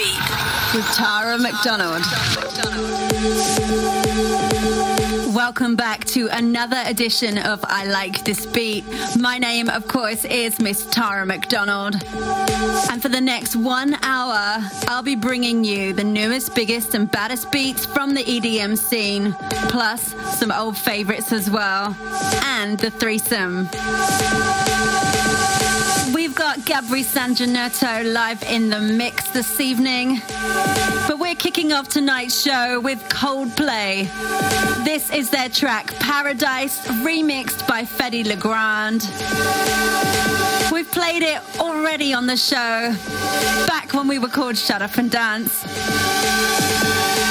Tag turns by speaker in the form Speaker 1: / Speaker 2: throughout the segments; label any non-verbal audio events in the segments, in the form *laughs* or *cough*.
Speaker 1: beat. With Tara McDonald. Welcome back to another edition of I Like This Beat. My name, of course, is Miss Tara McDonald. And for the next one hour, I'll be bringing you the newest, biggest, and baddest beats from the EDM scene, plus some old favorites as well, and the threesome. We've got Gabri Sanjanetto live in the mix this evening. But we're kicking off tonight's show with Coldplay. This is their track Paradise, remixed by Fedde Le Grand. We've played it already on the show, back when we were called Shut Up and Dance.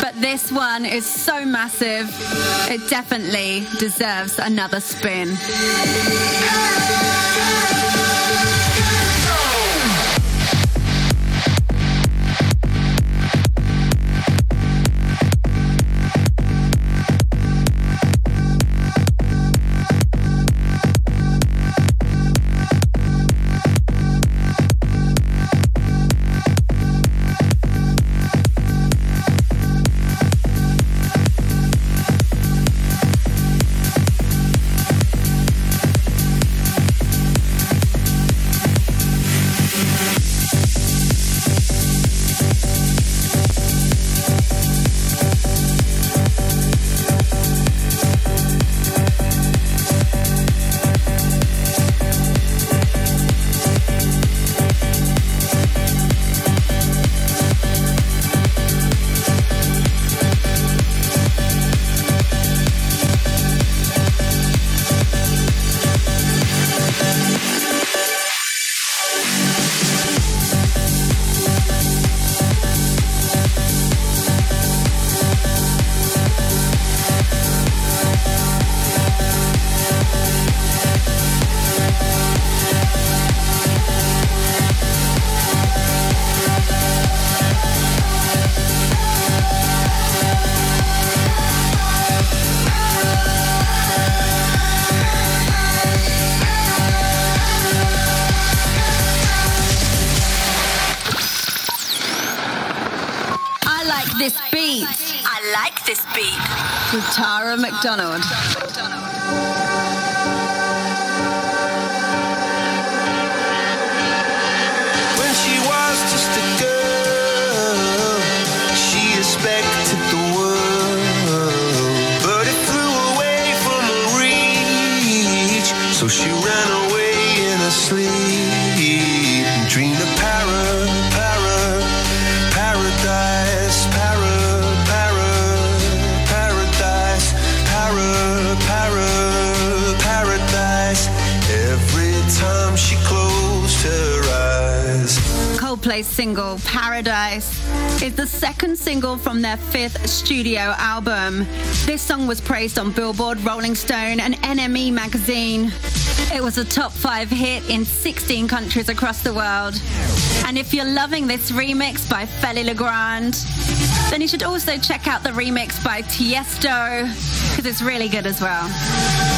Speaker 1: But this one is so massive, it definitely deserves another spin. Tara
Speaker 2: Paradise
Speaker 1: is the second single from their fifth studio album. This song was praised on Billboard, Rolling Stone, and NME magazine. It was a top five hit in 16 countries across the world. And if you're loving this remix by Fedde Le Grand, then you should also check out the remix by Tiesto, because it's really good as well.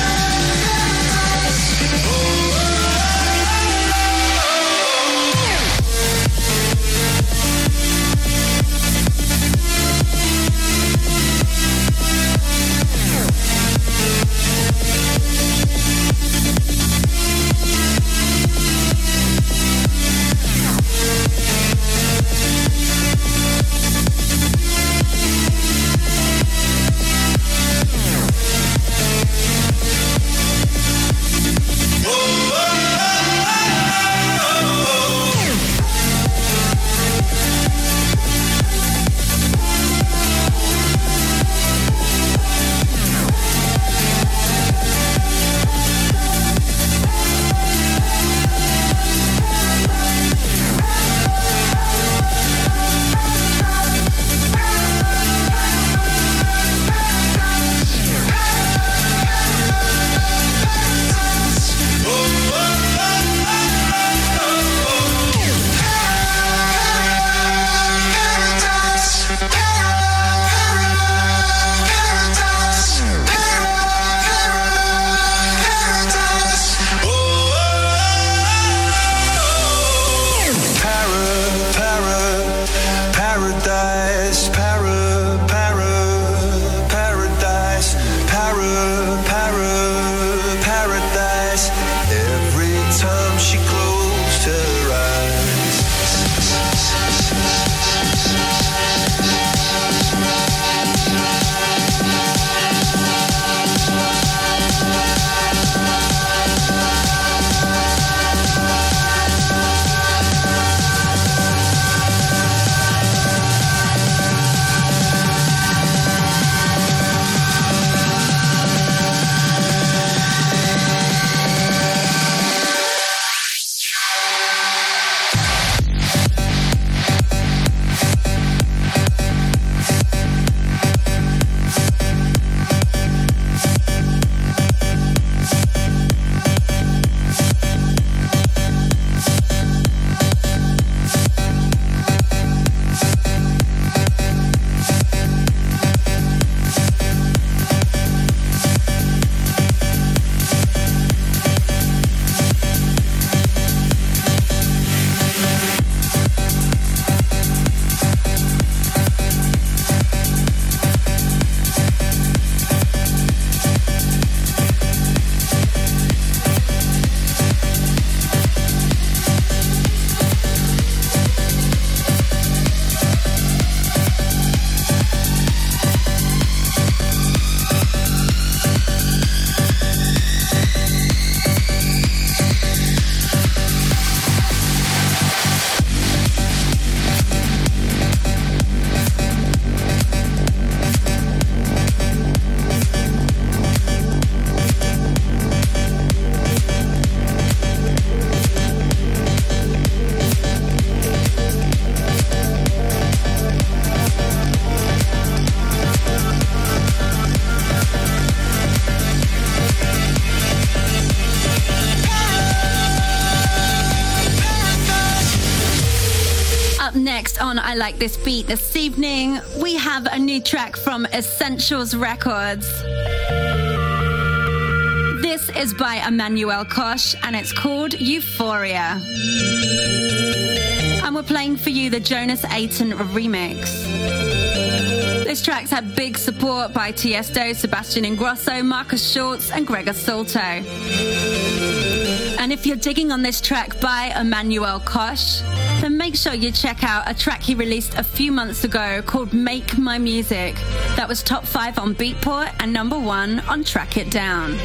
Speaker 1: Next on I Like This Beat this evening, we have a new track from Essentials Records. This is by Emmanuel Kosh and it's called Euphoria. And we're playing for you the Jonas Aiton remix. This track's had big support by Tiesto, Sebastian Ingrosso, Markus Schulz, and Gregor Salto. And if you're digging on this track by Emmanuel Kosh, then make sure you check out a track he released a few months ago called Make My Music. That was top five on Beatport and number one on Track It Down.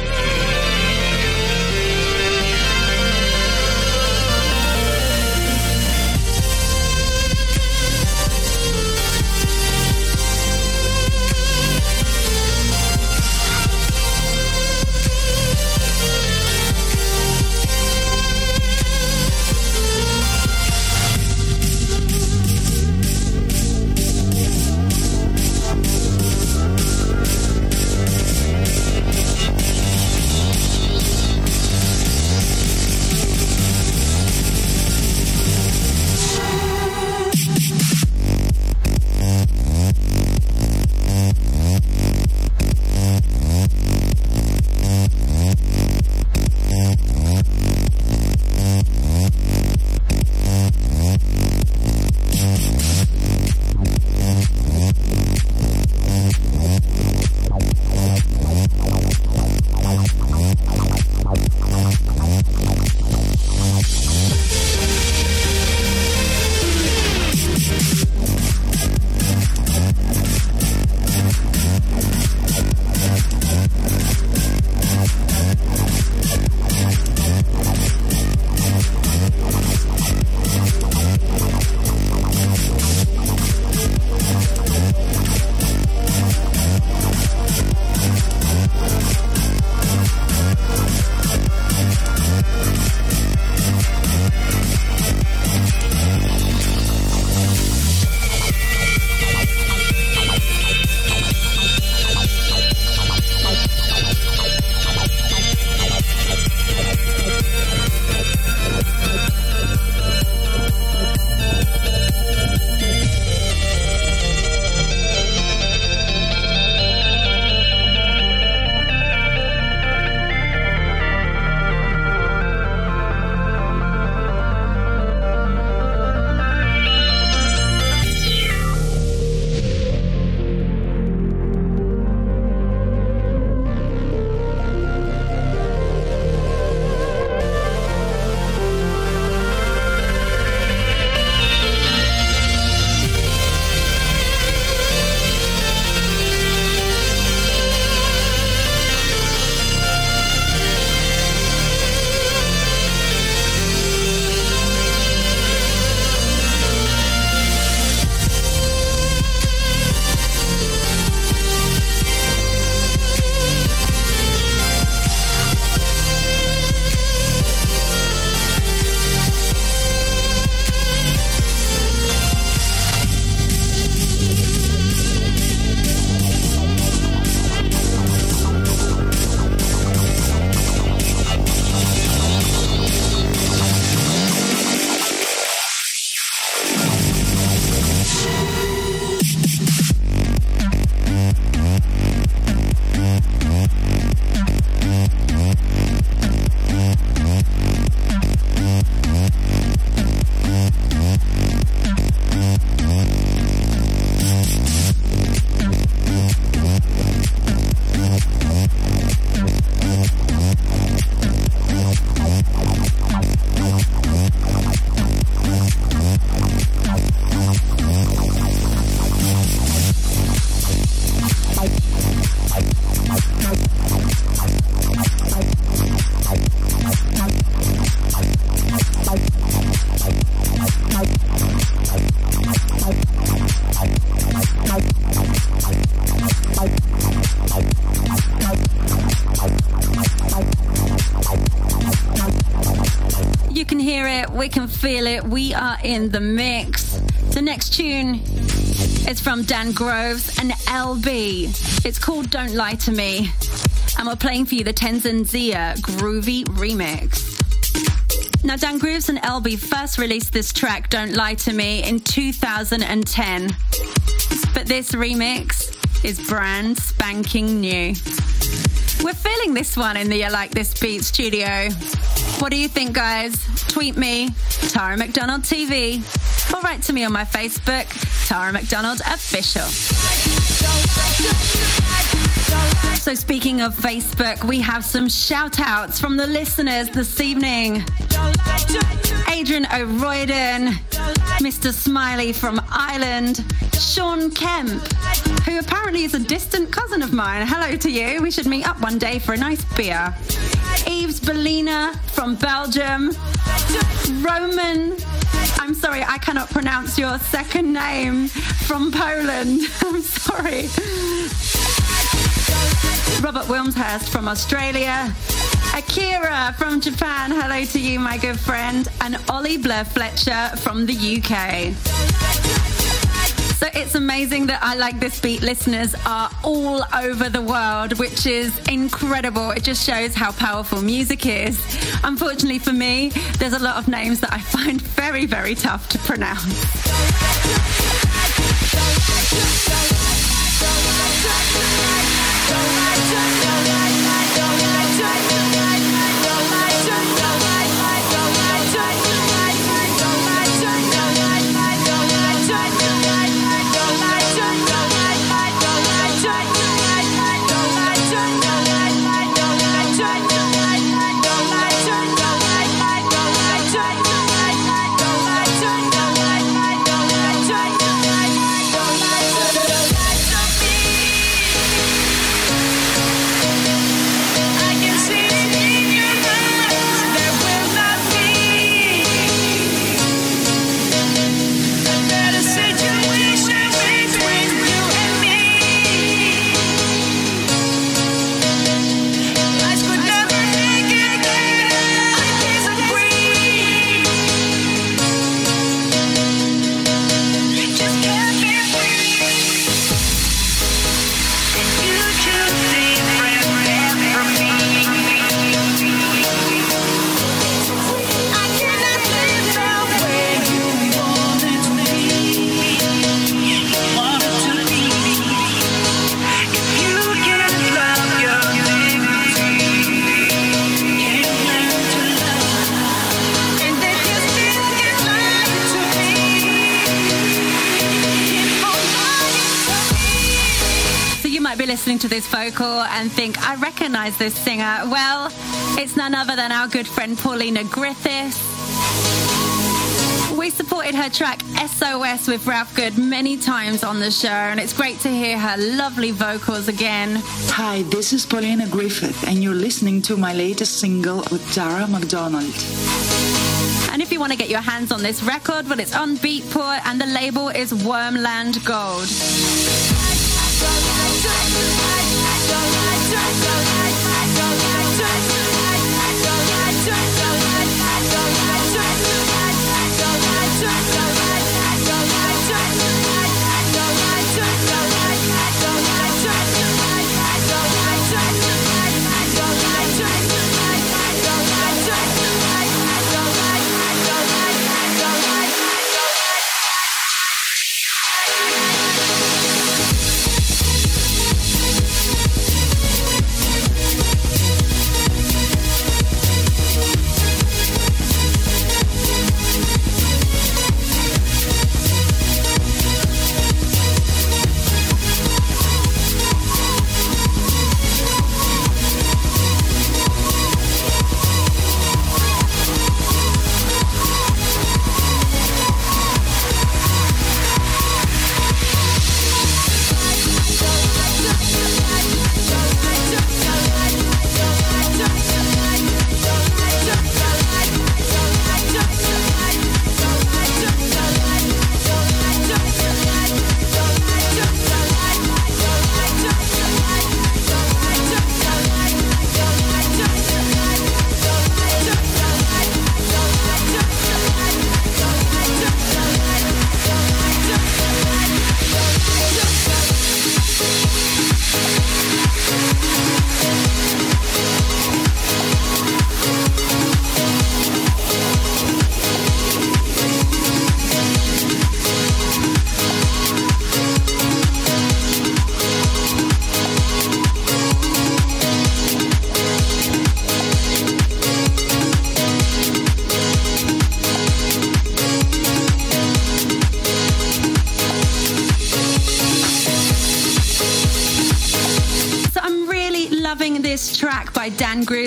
Speaker 1: We are in the mix. The next tune is from Dan Groves and LB. It's called Don't Lie to Me. And we're playing for you the Tenzin Zia Groovy Remix. Now, Dan Grooves and LB first released this track, Don't Lie to Me, in 2010. But this remix is brand spanking new. We're feeling this one in the I Like This Beat studio. What do you think, guys? Tweet me, Tara McDonald TV, or write to me on my Facebook, Tara McDonald Official. So, speaking of Facebook, we have some shout outs from the listeners this evening. Adrian O'Royden, Mr. Smiley from Ireland, Sean Kemp, who apparently is a distant cousin of mine. Hello to you. We should meet up one day for a nice beer. Eves Bellina from Belgium, Roman. I'm sorry, I cannot pronounce your second name from Poland. *laughs* I'm sorry. Robert Wilmshurst from Australia. Akira from Japan, hello to you, my good friend. And Ollie Blair Fletcher from the UK. So it's amazing that I Like This Beat listeners are all over the world, which is incredible. It just shows how powerful music is. Unfortunately for me, there's a lot of names that I find *laughs* very, very tough to pronounce. To this vocal and think, I recognize this singer. Well, it's none other than our good friend Paulina Griffiths. We supported her track SOS with Ralph Good many times on the show, and it's great to hear her lovely vocals again.
Speaker 3: Hi, this is Paulina Griffith, and you're listening to my latest single with Tara McDonald.
Speaker 1: And if you want to get your hands on this record, well, it's on Beatport, and the label is Wormland Gold. This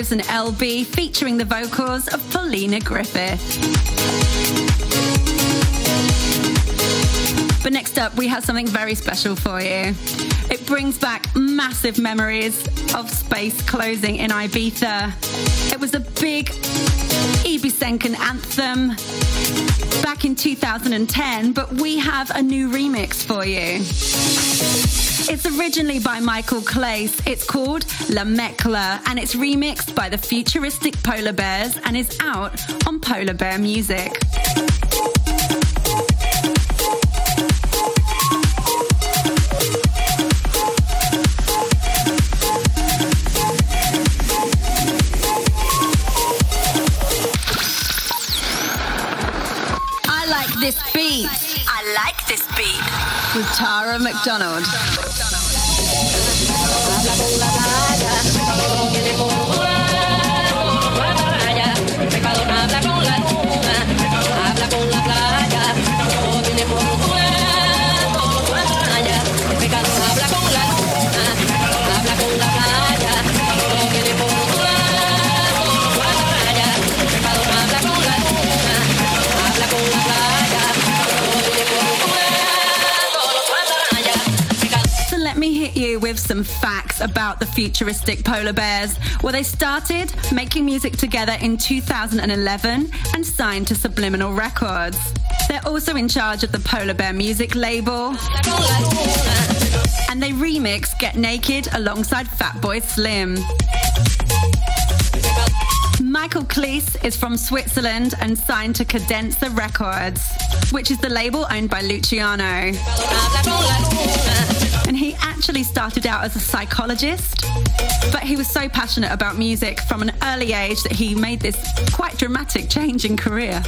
Speaker 1: And LB featuring the vocals of Paulina Griffith. But next up, we have something very special for you. It brings back massive memories of space closing in Ibiza. It was a big Ibisenkan anthem back in 2010, but we have a new remix for you. It's originally by Michael Cleis. It's called La Mezcla and it's remixed by the futuristic Polar Bears and is out on Polar Bear Music. I like this beat
Speaker 4: I like this beat.
Speaker 1: With Tara McDonald. About the futuristic polar bears. Well, they started making music together in 2011 and signed to Subliminal Records. They're also in charge of the Polar Bear music label. And they remix Get Naked alongside Fatboy Slim. Michael Cleis is from Switzerland and signed to Cadenza Records, which is the label owned by Luciano. And he actually started out as a psychologist, but he was so passionate about music from an early age that he made this quite dramatic change in career.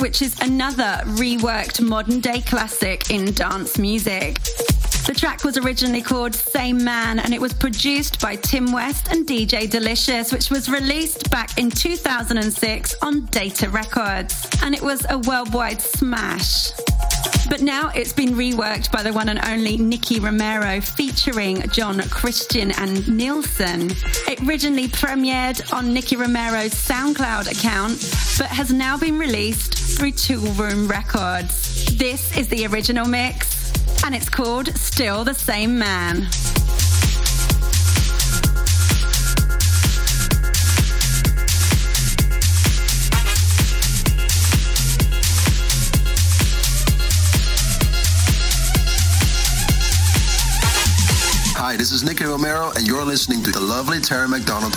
Speaker 1: Which is another reworked modern day classic in dance music. The track was originally called Same Man and it was produced by Tim West and DJ Delicious, which was released back in 2006 on Data Records. And it was a worldwide smash. But now it's been reworked by the one and only Nicky Romero featuring John Christian and Nilsson. It originally premiered on Nicky Romero's SoundCloud account, but has now been released through Toolroom Records. This is the original mix and it's called Still the Same Man.
Speaker 5: Hi, this is Nicky Romero, and you're listening to the lovely Terry McDonald.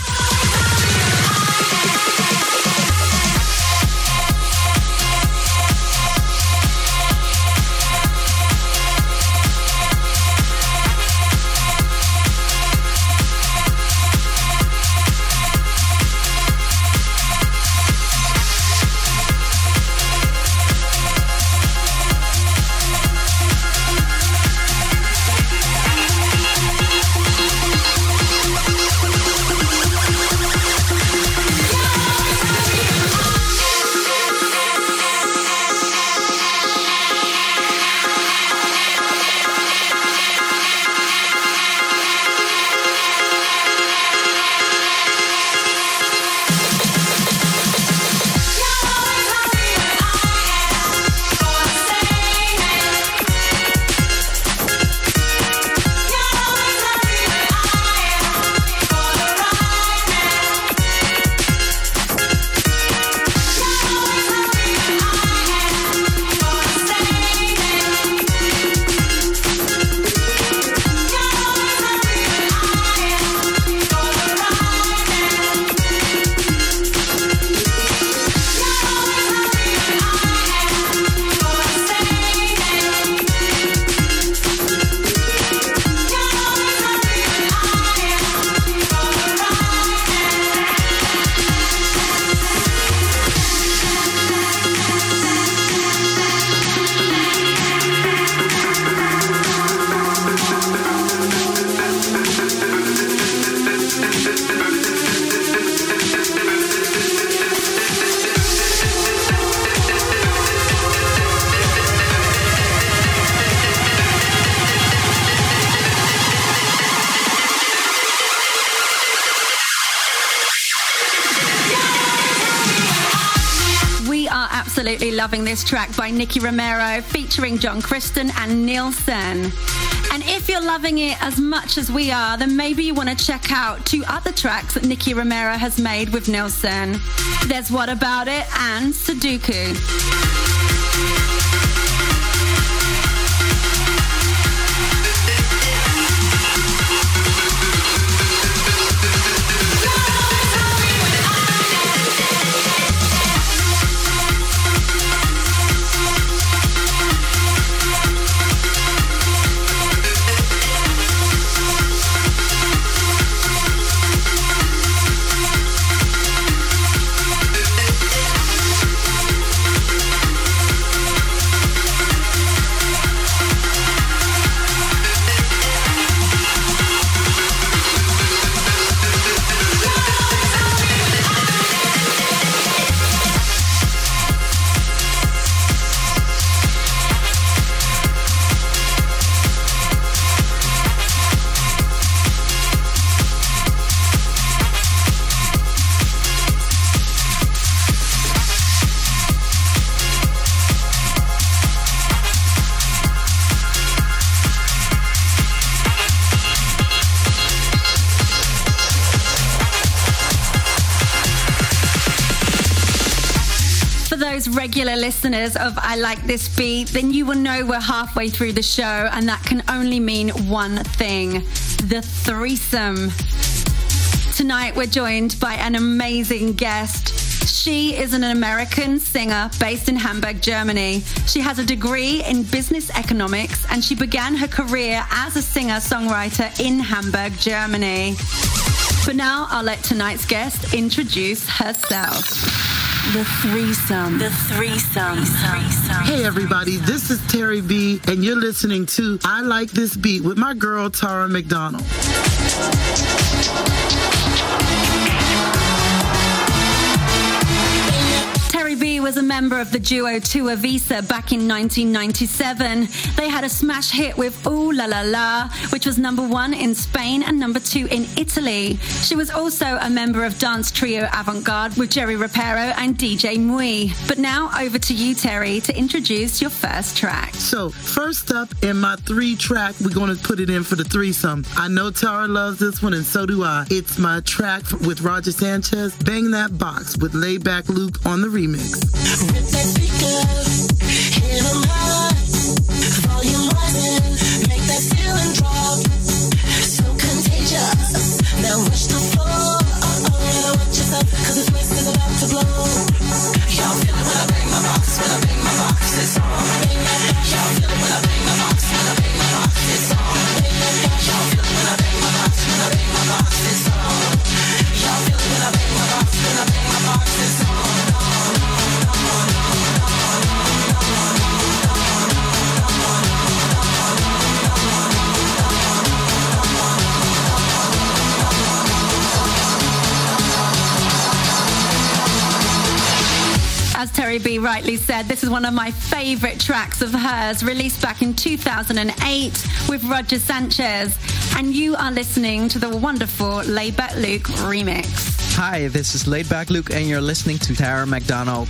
Speaker 1: Absolutely loving this track by Nicky Romero featuring John Christian and Nilsson. And if you're loving it as much as we are, then maybe you want to check out two other tracks that Nicky Romero has made with Nilsson. There's What About It and Sudoku. Listeners of I Like This Beat, then you will know we're halfway through the show, and that can only mean one thing the threesome. Tonight, we're joined by an amazing guest. She is an American singer based in Hamburg, Germany. She has a degree in business economics and she began her career as a singer songwriter in Hamburg, Germany. But now I'll let tonight's guest introduce herself.
Speaker 6: The threesome.
Speaker 7: The threesome.
Speaker 8: Hey everybody, this is Terry B, and you're listening to I Like This Beat with my girl Tara McDonald.
Speaker 1: Terry B was a member of the duo 2 Eivissa back in 1997. They had a smash hit with Ooh La La La, which was number one in Spain and number two in Italy. She was also a member of dance trio Avant Garde with Jerry Ropero and DJ Mui. But now over to you, Terry, to introduce your first track.
Speaker 8: So, first up in my three track, we're going to put it in for the threesome. I know Tara loves this one, and so do I. It's my track with Roger Sanchez, Bang That Box with Laidback Luke on the remix. Rhythmic girl.
Speaker 1: As Terry B rightly said, this is one of my favorite tracks of hers, released back in 2008 with Roger Sanchez. And you are listening to the wonderful Laidback Luke remix.
Speaker 9: Hi, this is Laidback Luke, and you're listening to Tara McDonald.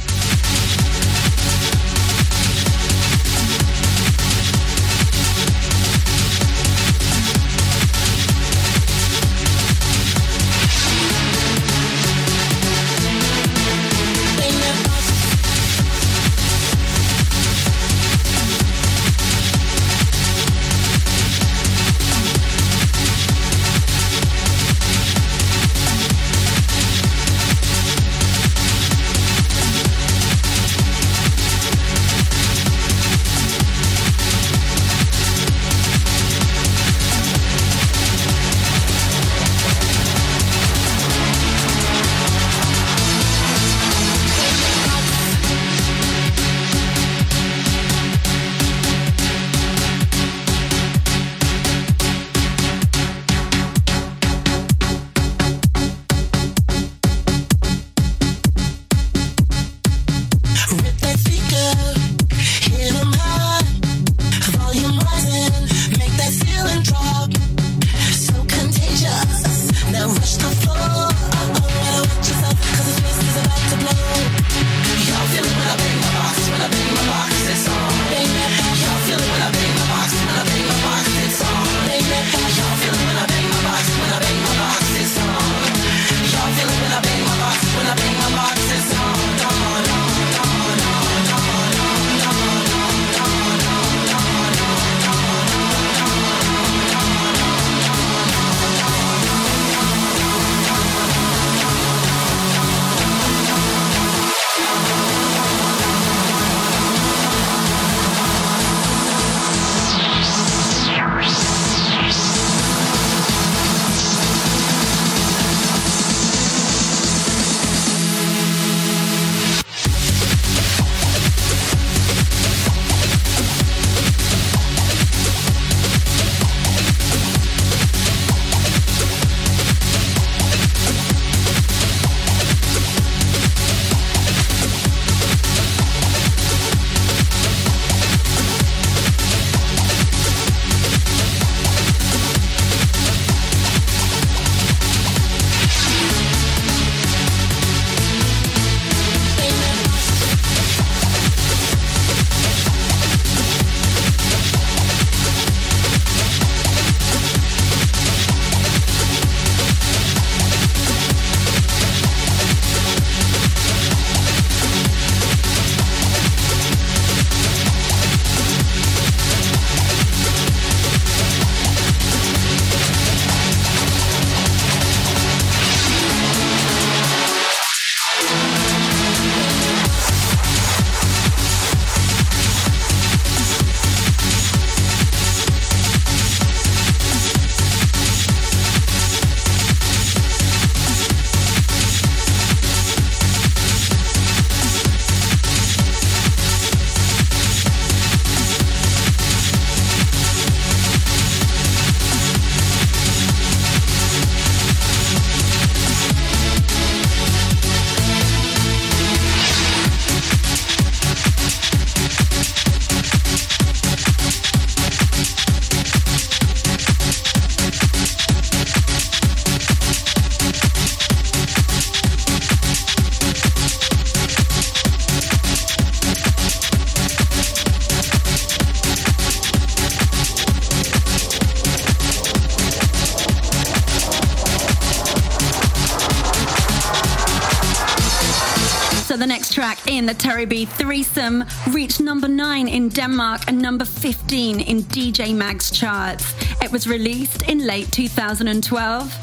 Speaker 1: The Terri B threesome reached number 9 in Denmark and number 15 in DJ Mag's charts. It was released in late 2012.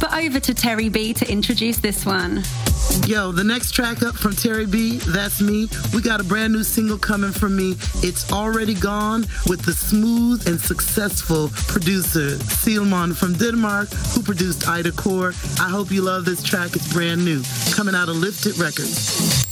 Speaker 1: But over to Terri B to introduce this one.
Speaker 10: Yo, the next track up from Terri B, that's me. We got a brand new single coming from me. It's already gone with the smooth and successful producer Seelman from Denmark, who produced Ida Corr. I hope you love this track. It's brand new, coming out of Lifted Records.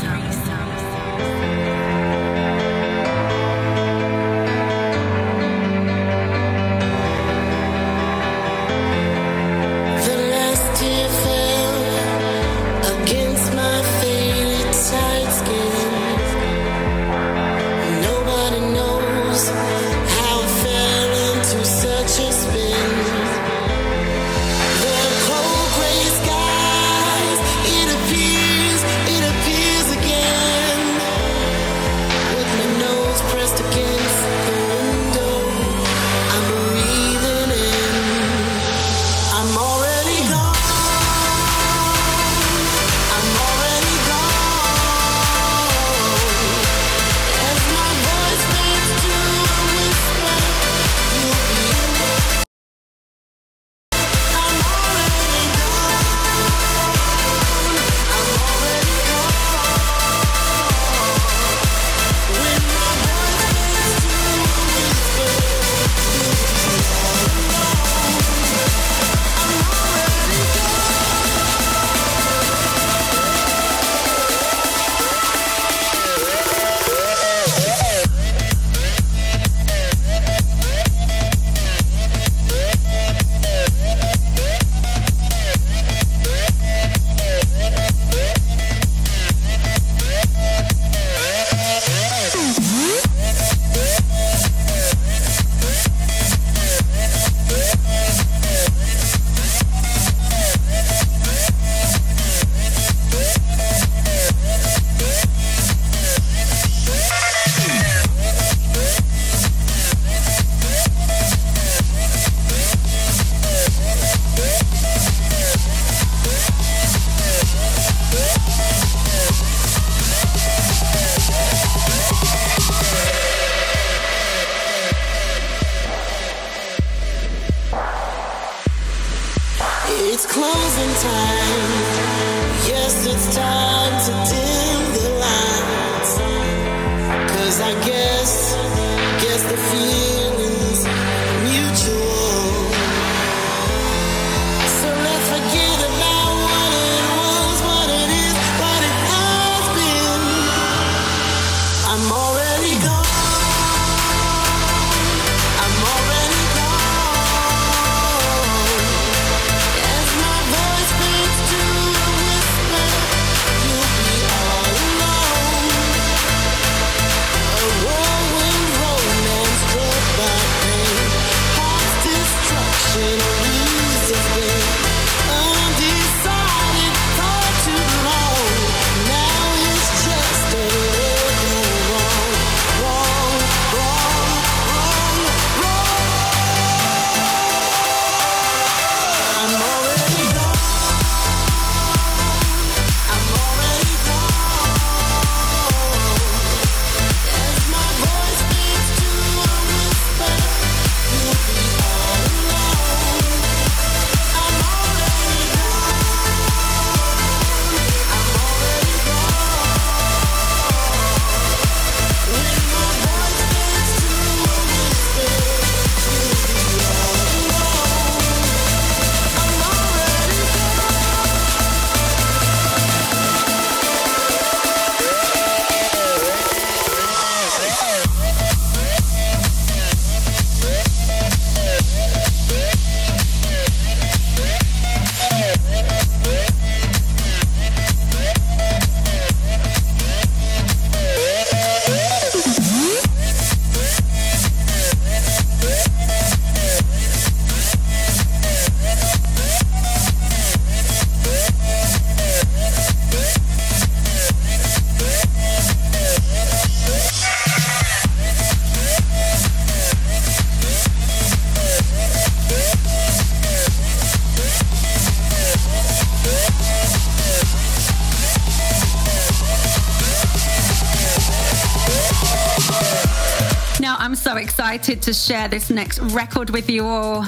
Speaker 1: So excited to share this next record with you all.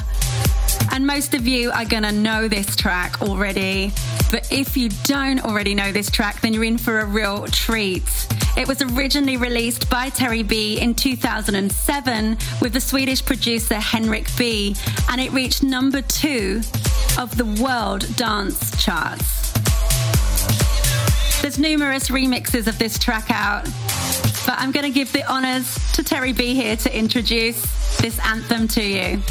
Speaker 1: And most of you are going to know this track already. But if you don't already know this track, then you're in for a real treat. It was originally released by Terri B in 2007 with the Swedish producer Henrik B, and it reached number two of the world dance charts. There's numerous remixes of this track out, but I'm going to give the honors to Terri B here to introduce this anthem to you.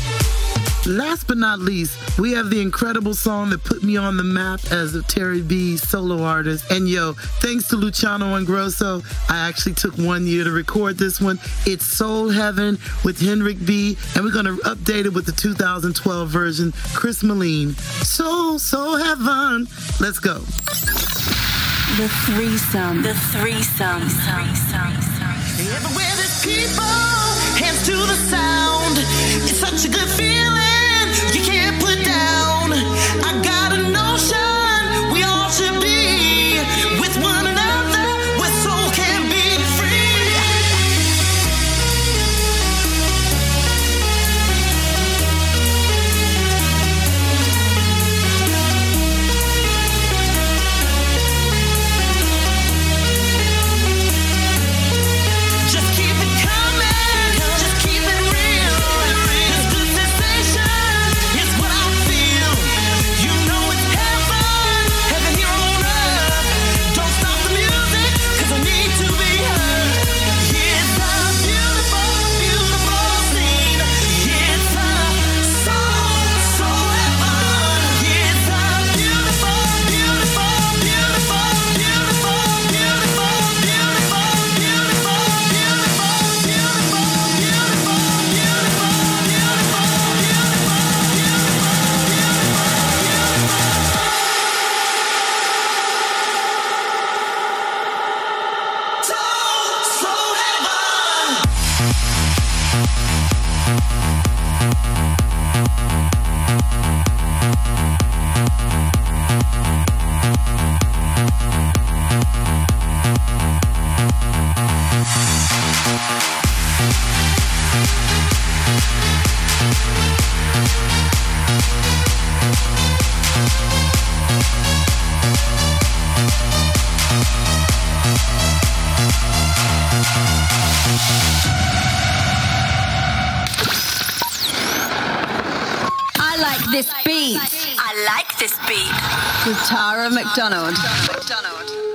Speaker 10: Last but not least, we have the incredible song that put me on the map as a Terri B solo artist. And yo, thanks to Luciano and Grosso, I actually took one year to record this one. It's Soul Heaven with Henrik B, and we're gonna update it with the 2012 version, Chris Moline. Soul, Soul Heaven. Let's go.
Speaker 1: The threesome.
Speaker 7: The threesome.
Speaker 4: Everywhere there's people, hands to the sound. It's such a good feeling you can't put down. I got a notion we all should be
Speaker 1: McDonald. McDonald.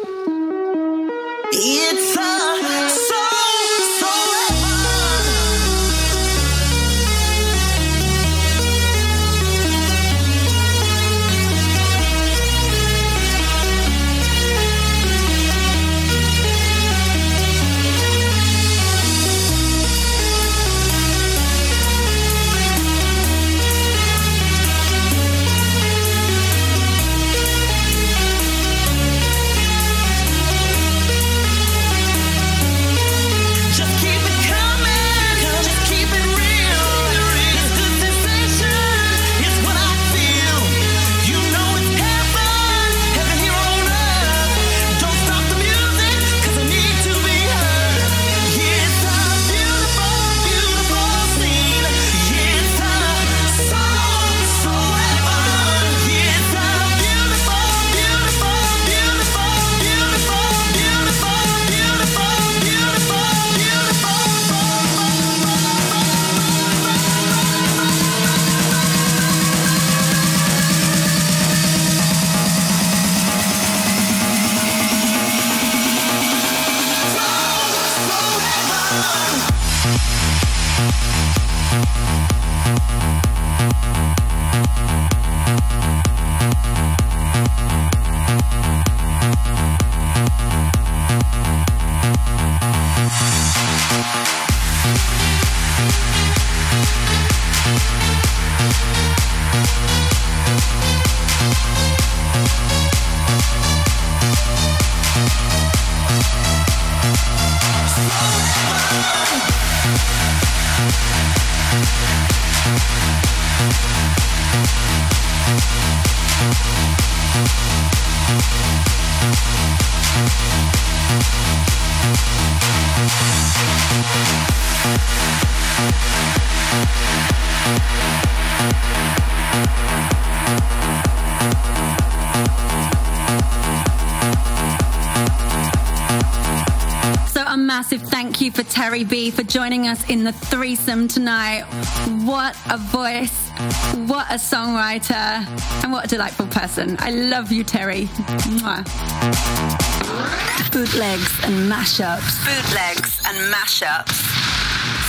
Speaker 1: Terri B for joining us in the threesome tonight. What a voice, what a songwriter, and what a delightful person. I love you, Terri. Mwah.
Speaker 11: Bootlegs and mashups. Bootlegs and mashups.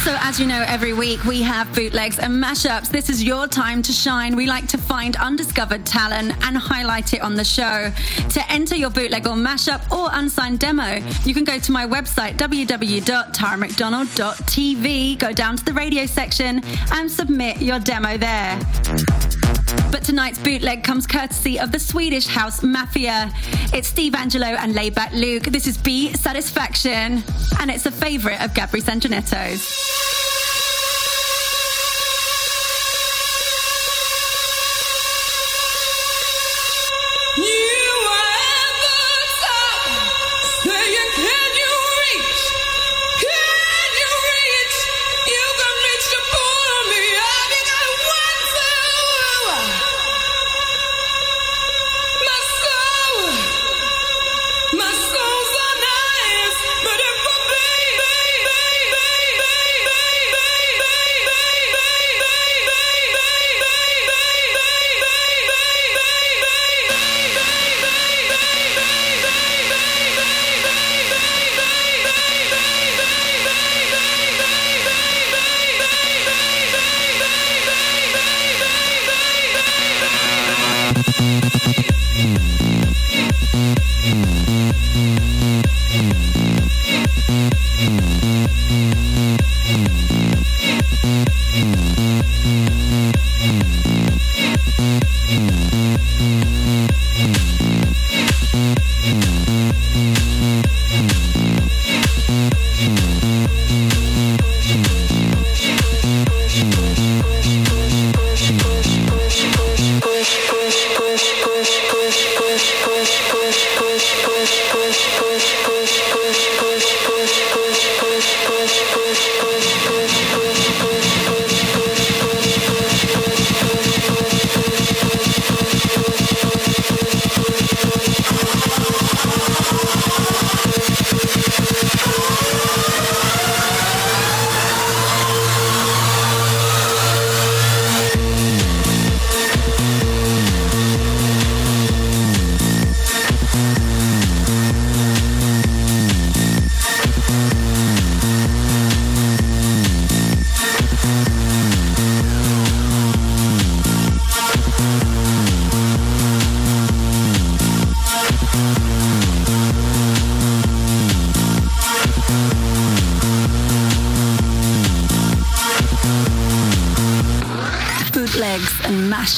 Speaker 1: So, as you know, every week we have bootlegs and mashups. This is your time to shine. We like to find undiscovered talent and highlight it on the show. To enter your bootleg or mashup or unsigned demo, you can go to my website, www.taramcdonald.tv, go down to the radio section and submit your demo there. But tonight's bootleg comes courtesy of the Swedish House Mafia. It's Steve Angello and Laidback Luke. This is B Satisfaction, and it's a favourite of Gabri
Speaker 11: Sanginetto's.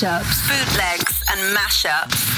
Speaker 11: Mashups. Bootlegs and mashups.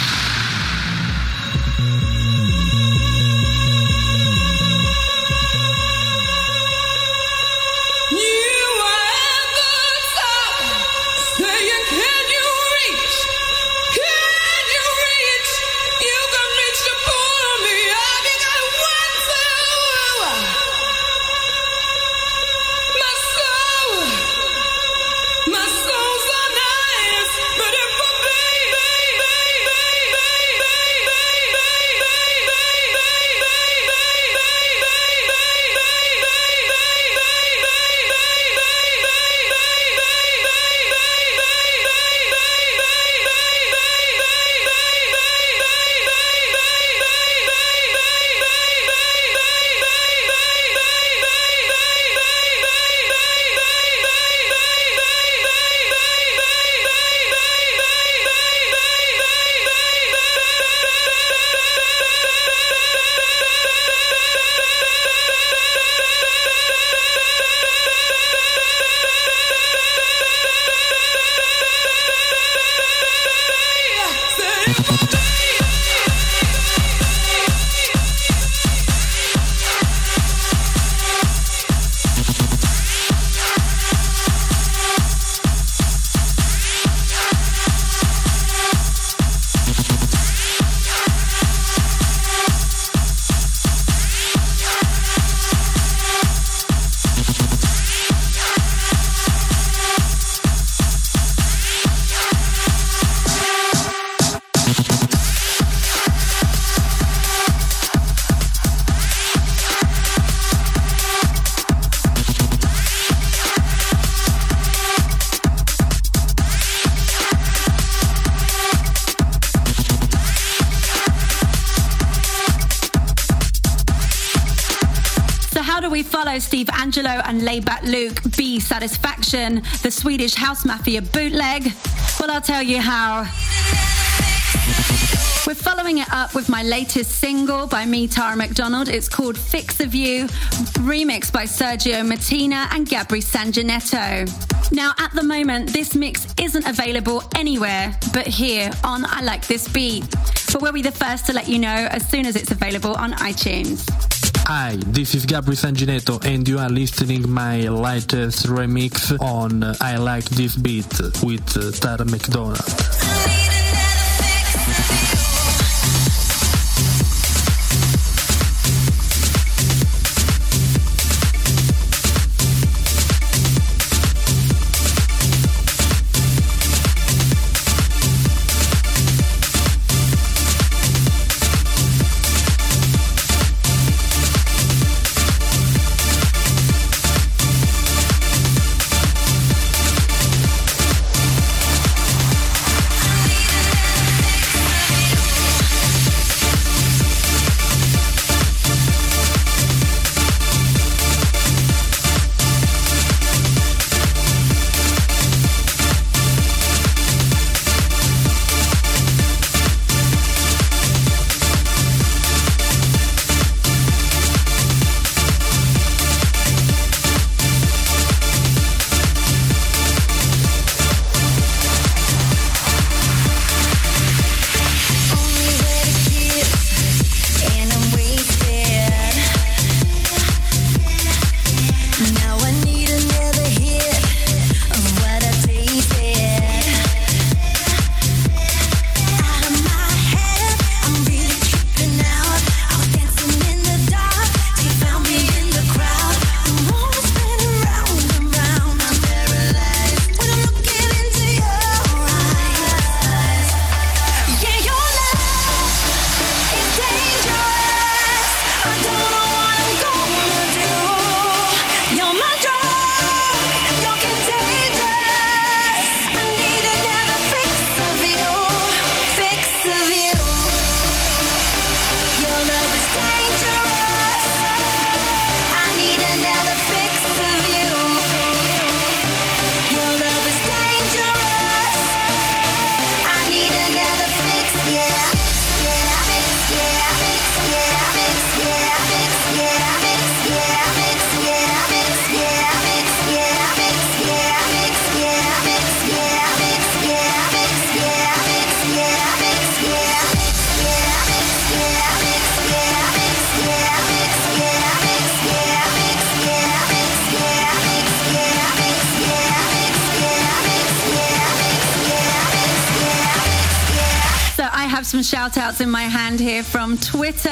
Speaker 1: Laidback Luke, B Satisfaction, the Swedish House Mafia bootleg? Well, I'll tell you how. We're following it up with my latest single by me, Tara McDonald. It's called Fix the View, remixed by Sergio Martina and Gabri Sanginetto. Now, at the moment, this mix isn't available anywhere but here on I Like This Beat. But we'll be the first to let you know as soon as it's available on iTunes.
Speaker 7: Hi, this is Gabri Sanginetto and you are listening my latest remix on I Like This Beat with Tara McDonald.
Speaker 1: Some shout outs in my hand here from Twitter.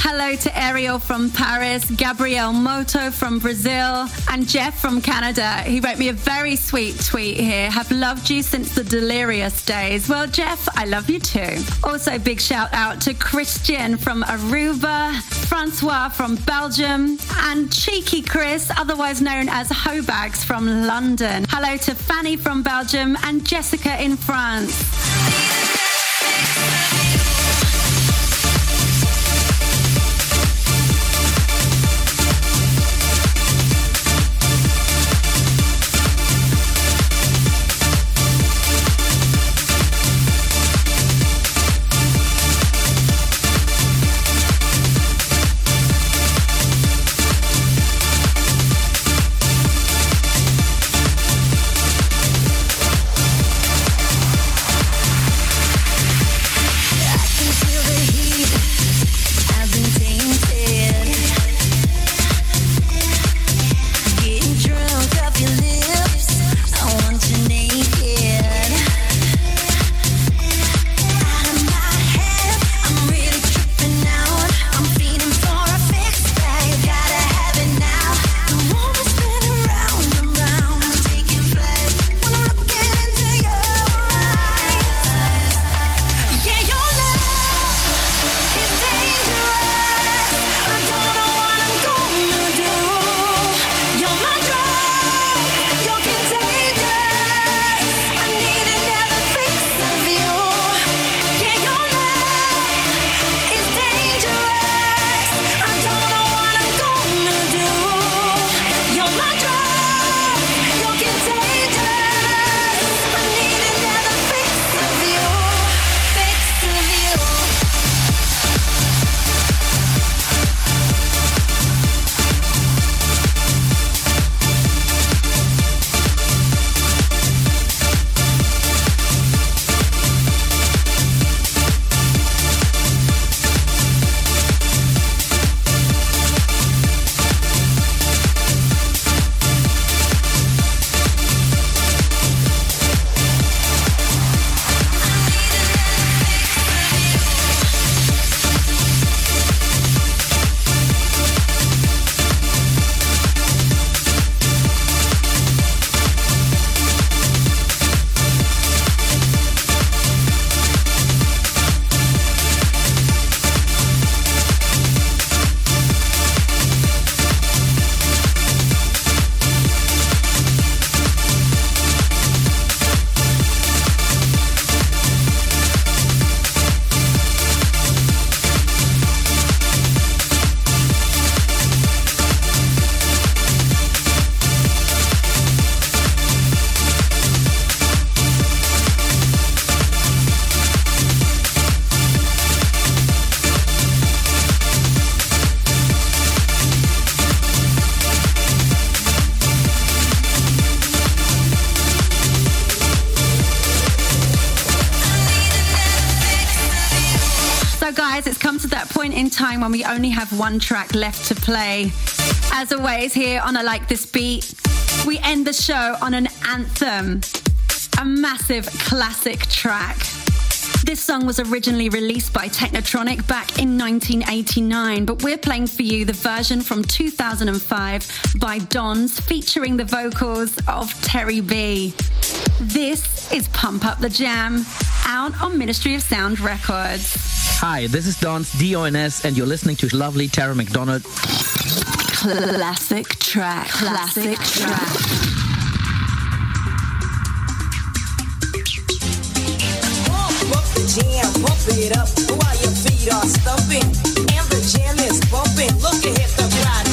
Speaker 1: Hello to Ariel from Paris, Gabriel Moto from Brazil, and Jeff from Canada. He wrote me a very sweet tweet here. Have loved you since the delirious days. Well, Jeff, I love you too. Also, big shout out to Christian from Aruba, Francois from Belgium, and Cheeky Chris, otherwise known as Hobags from London. Hello to Fanny from Belgium and Jessica in France. When we only have one track left to play. As always, here on I Like This Beat, we end the show on an anthem, a massive classic track. This song was originally released by Technotronic back in 1989, but we're playing for you the version from 2005 by Dons featuring the vocals of Terri B. This is Pump Up the Jam, out on Ministry of Sound Records.
Speaker 9: Hi, this is Dons D-O-N-S, and you're listening to lovely Tara McDonald.
Speaker 1: Classic track, classic, track.
Speaker 12: jam, pump it up while your feet are stumping. And the jam is bumping. Look ahead, the crowd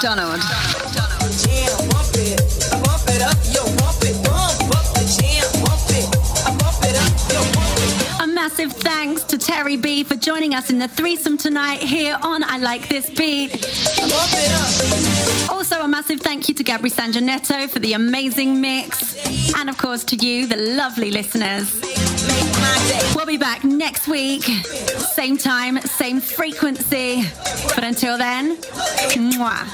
Speaker 1: Tara joining us in the threesome tonight here on I Like This Beat. Also, a massive thank you to Gabri Sanginetto for the amazing mix. And of course, to you, the lovely listeners. We'll be back next week. Same time, same frequency. But until then, mwah.